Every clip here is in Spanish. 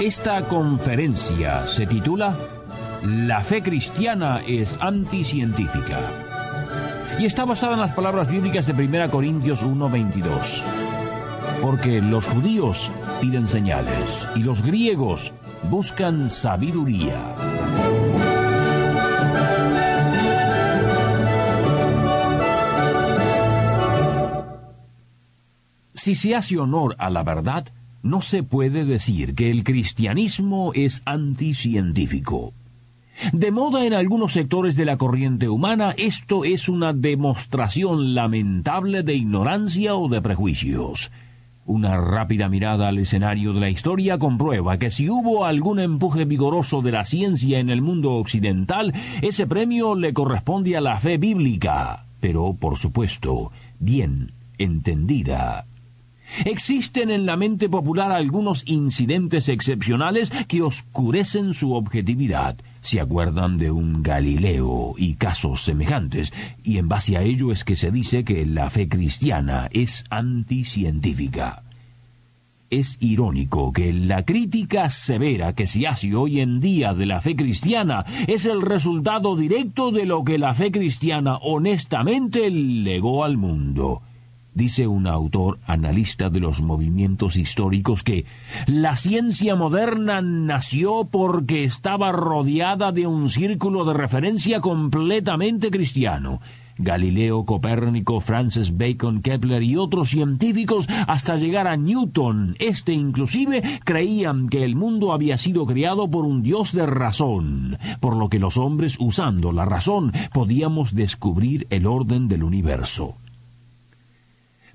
Esta conferencia se titula La fe cristiana es anticientífica y está basada en las palabras bíblicas de 1 Corintios 1:22. Porque los judíos piden señales y los griegos buscan sabiduría. Si se hace honor a la verdad, no se puede decir que el cristianismo es anticientífico. De moda en algunos sectores de la corriente humana, esto es una demostración lamentable de ignorancia o de prejuicios. Una rápida mirada al escenario de la historia comprueba que si hubo algún empuje vigoroso de la ciencia en el mundo occidental, ese premio le corresponde a la fe bíblica, pero, por supuesto, bien entendida. Existen en la mente popular algunos incidentes excepcionales que oscurecen su objetividad. Se acuerdan de un Galileo y casos semejantes, y en base a ello es que se dice que la fe cristiana es anticientífica. Es irónico que la crítica severa que se hace hoy en día de la fe cristiana es el resultado directo de lo que la fe cristiana honestamente legó al mundo. Dice un autor analista de los movimientos históricos que la ciencia moderna nació porque estaba rodeada de un círculo de referencia completamente cristiano. Galileo, Copérnico, Francis Bacon, Kepler y otros científicos hasta llegar a Newton. Este inclusive creían que el mundo había sido creado por un Dios de razón, por lo que los hombres usando la razón podíamos descubrir el orden del universo.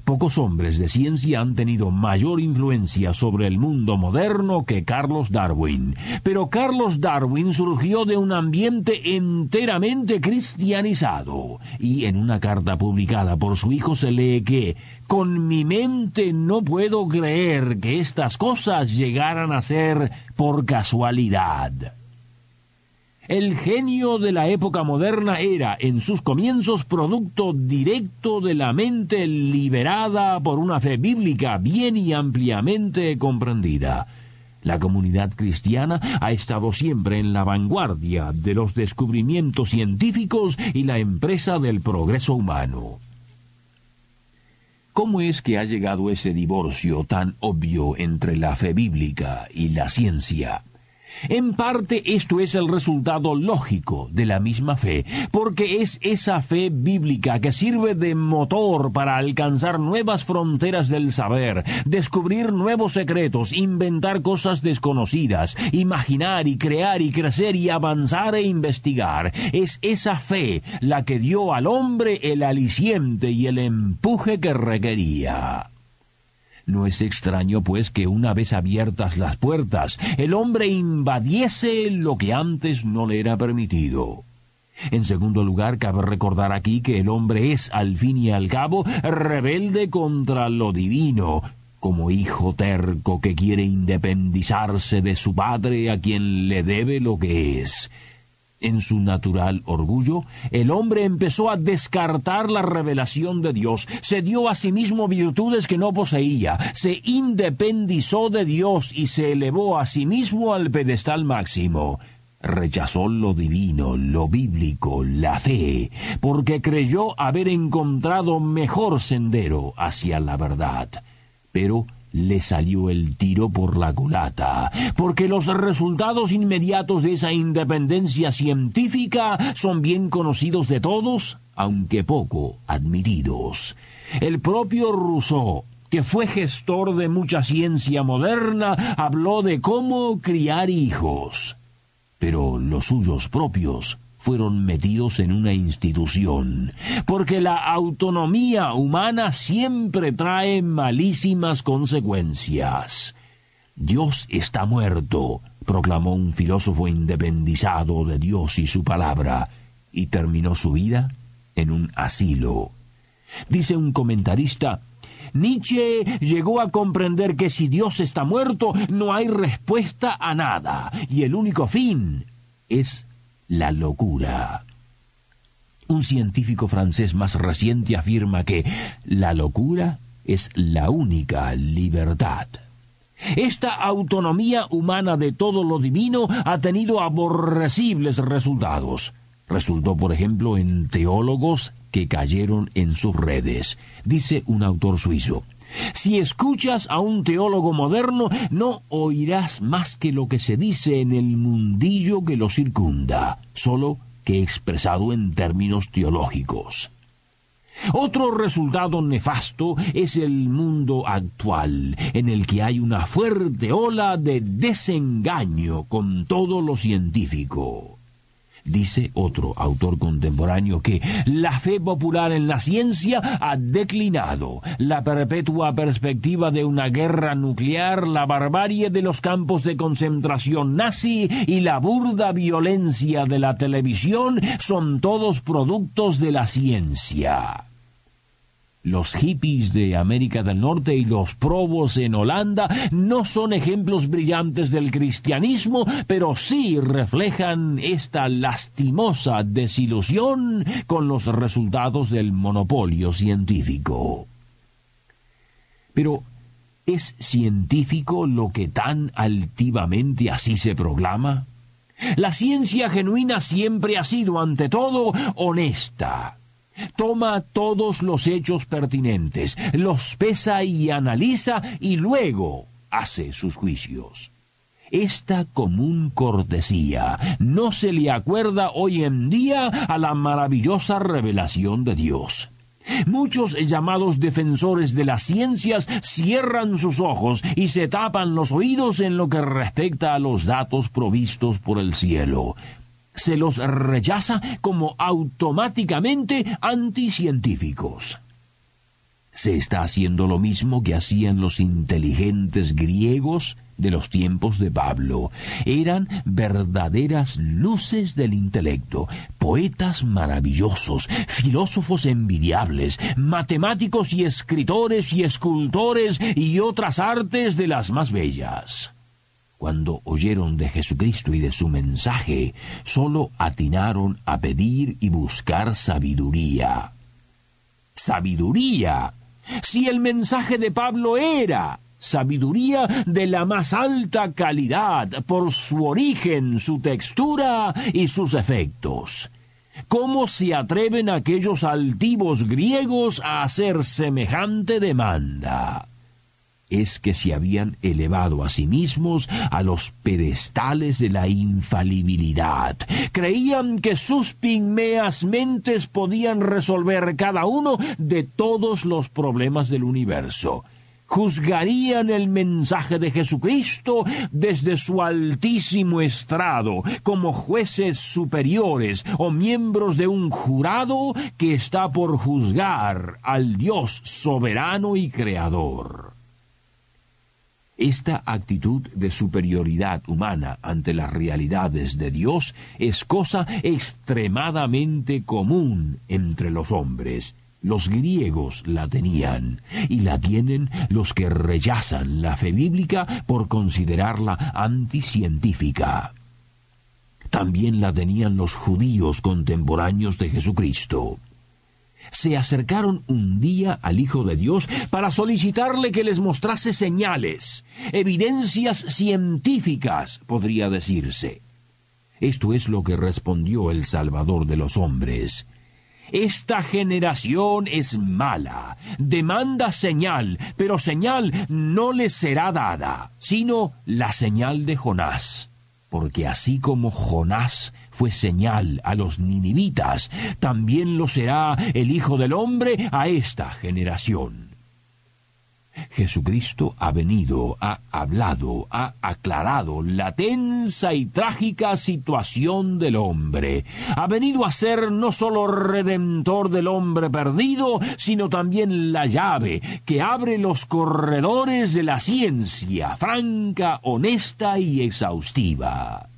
Pocos hombres de ciencia han tenido mayor influencia sobre el mundo moderno que Carlos Darwin. Pero Carlos Darwin surgió de un ambiente enteramente cristianizado. Y en una carta publicada por su hijo se lee que con mi mente no puedo creer que estas cosas llegaran a ser por casualidad. El genio de la época moderna era, en sus comienzos, producto directo de la mente liberada por una fe bíblica bien y ampliamente comprendida. La comunidad cristiana ha estado siempre en la vanguardia de los descubrimientos científicos y la empresa del progreso humano. ¿Cómo es que ha llegado ese divorcio tan obvio entre la fe bíblica y la ciencia? En parte esto es el resultado lógico de la misma fe, porque es esa fe bíblica que sirve de motor para alcanzar nuevas fronteras del saber, descubrir nuevos secretos, inventar cosas desconocidas, imaginar y crear y crecer y avanzar e investigar. Es esa fe la que dio al hombre el aliciente y el empuje que requería. No es extraño, pues, que una vez abiertas las puertas, el hombre invadiese lo que antes no le era permitido. En segundo lugar, cabe recordar aquí que el hombre es, al fin y al cabo, rebelde contra lo divino, como hijo terco que quiere independizarse de su padre a quien le debe lo que es. En su natural orgullo, el hombre empezó a descartar la revelación de Dios, se dio a sí mismo virtudes que no poseía, se independizó de Dios y se elevó a sí mismo al pedestal máximo. Rechazó lo divino, lo bíblico, la fe, porque creyó haber encontrado mejor sendero hacia la verdad. Pero le salió el tiro por la culata, porque los resultados inmediatos de esa independencia científica son bien conocidos de todos, aunque poco admitidos. El propio Rousseau, que fue gestor de mucha ciencia moderna, habló de cómo criar hijos. Pero los suyos propios fueron metidos en una institución, porque la autonomía humana siempre trae malísimas consecuencias. Dios está muerto, proclamó un filósofo independizado de Dios y su palabra, y terminó su vida en un asilo. Dice un comentarista, Nietzsche llegó a comprender que si Dios está muerto, no hay respuesta a nada, y el único fin es la locura. Un científico francés más reciente afirma que la locura es la única libertad. Esta autonomía humana de todo lo divino ha tenido aborrecibles resultados. Resultó, por ejemplo, en teólogos que cayeron en sus redes. Dice un autor suizo, si escuchas a un teólogo moderno, no oirás más que lo que se dice en el mundillo que lo circunda, solo que expresado en términos teológicos. Otro resultado nefasto es el mundo actual, en el que hay una fuerte ola de desengaño con todo lo científico. Dice otro autor contemporáneo que la fe popular en la ciencia ha declinado, la perpetua perspectiva de una guerra nuclear, la barbarie de los campos de concentración nazi y la burda violencia de la televisión son todos productos de la ciencia. Los hippies de América del Norte y los probos en Holanda no son ejemplos brillantes del cristianismo, pero sí reflejan esta lastimosa desilusión con los resultados del monopolio científico. Pero, ¿es científico lo que tan altivamente así se proclama? La ciencia genuina siempre ha sido, ante todo, honesta Toma todos los hechos pertinentes, los pesa y analiza y luego hace sus juicios. Esta común cortesía no se le acuerda hoy en día a la maravillosa revelación de Dios. Muchos llamados defensores de las ciencias cierran sus ojos y se tapan los oídos en lo que respecta a los datos provistos por el cielo se los rechaza como automáticamente anticientíficos. Se está haciendo lo mismo que hacían los inteligentes griegos de los tiempos de Pablo. Eran verdaderas luces del intelecto, poetas maravillosos, filósofos envidiables, matemáticos y escritores y escultores y otras artes de las más bellas. Cuando oyeron de Jesucristo y de su mensaje, sólo atinaron a pedir y buscar sabiduría. Sabiduría. Si el mensaje de Pablo era sabiduría de la más alta calidad por su origen, su textura y sus efectos. ¿Cómo se atreven aquellos altivos griegos a hacer semejante demanda? Es que se habían elevado a sí mismos a los pedestales de la infalibilidad. Creían que sus pigmeas mentes podían resolver cada uno de todos los problemas del universo juzgarían el mensaje de Jesucristo desde su altísimo estrado, como jueces superiores o miembros de un jurado que está por juzgar al Dios soberano y creador. Esta actitud de superioridad humana ante las realidades de Dios es cosa extremadamente común entre los hombres. Los griegos la tenían y la tienen los que rechazan la fe bíblica por considerarla anticientífica. También la tenían los judíos contemporáneos de Jesucristo se acercaron un día al Hijo de Dios para solicitarle que les mostrase señales, evidencias científicas, podría decirse. Esto es lo que respondió el Salvador de los hombres. Esta generación es mala, demanda señal, pero señal no le será dada, sino la señal de Jonás porque así como Jonás fue señal a los ninivitas, también lo será el Hijo del Hombre a esta generación. Jesucristo ha venido, ha hablado, ha aclarado la tensa y trágica situación del hombre. Ha venido a ser no solo redentor del hombre perdido, sino también la llave que abre los corredores de la ciencia, franca, honesta y exhaustiva.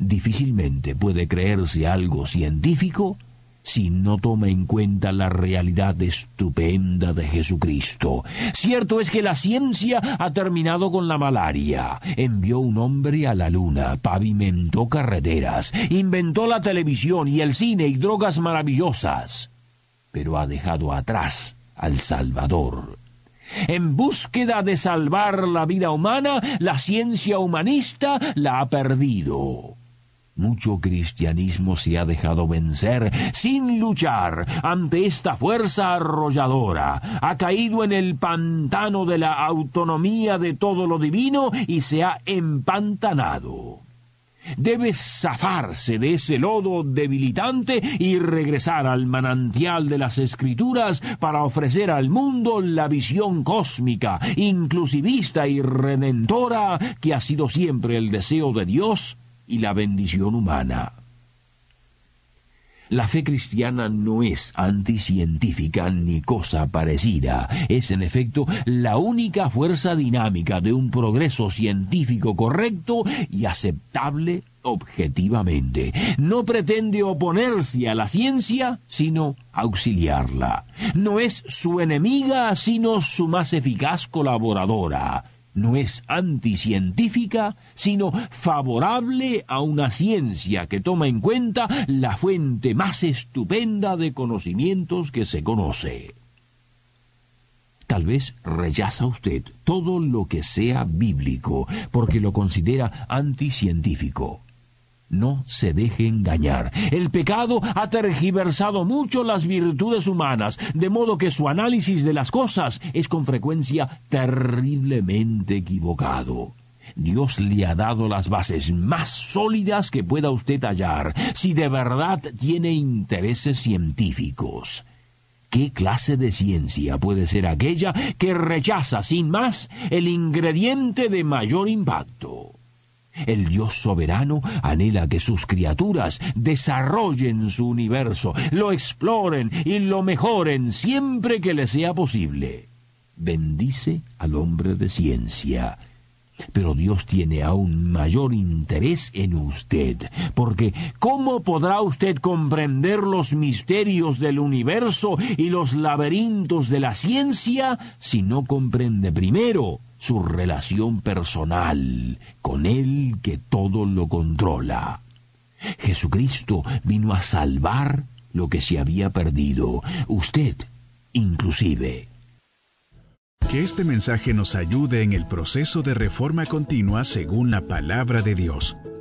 Difícilmente puede creerse algo científico si no toma en cuenta la realidad estupenda de Jesucristo. Cierto es que la ciencia ha terminado con la malaria, envió un hombre a la luna, pavimentó carreteras, inventó la televisión y el cine y drogas maravillosas, pero ha dejado atrás al Salvador. En búsqueda de salvar la vida humana, la ciencia humanista la ha perdido. Mucho cristianismo se ha dejado vencer sin luchar ante esta fuerza arrolladora. Ha caído en el pantano de la autonomía de todo lo divino y se ha empantanado. Debe zafarse de ese lodo debilitante y regresar al manantial de las escrituras para ofrecer al mundo la visión cósmica, inclusivista y redentora que ha sido siempre el deseo de Dios y la bendición humana. La fe cristiana no es anticientífica ni cosa parecida. Es en efecto la única fuerza dinámica de un progreso científico correcto y aceptable objetivamente. No pretende oponerse a la ciencia, sino auxiliarla. No es su enemiga, sino su más eficaz colaboradora no es anticientífica, sino favorable a una ciencia que toma en cuenta la fuente más estupenda de conocimientos que se conoce. Tal vez rechaza usted todo lo que sea bíblico porque lo considera anticientífico. No se deje engañar. El pecado ha tergiversado mucho las virtudes humanas, de modo que su análisis de las cosas es con frecuencia terriblemente equivocado. Dios le ha dado las bases más sólidas que pueda usted hallar, si de verdad tiene intereses científicos. ¿Qué clase de ciencia puede ser aquella que rechaza sin más el ingrediente de mayor impacto? El Dios soberano anhela que sus criaturas desarrollen su universo, lo exploren y lo mejoren siempre que les sea posible. Bendice al hombre de ciencia. Pero Dios tiene aún mayor interés en usted, porque ¿cómo podrá usted comprender los misterios del universo y los laberintos de la ciencia si no comprende primero su relación personal con Él que todo lo controla. Jesucristo vino a salvar lo que se había perdido, usted inclusive. Que este mensaje nos ayude en el proceso de reforma continua según la palabra de Dios.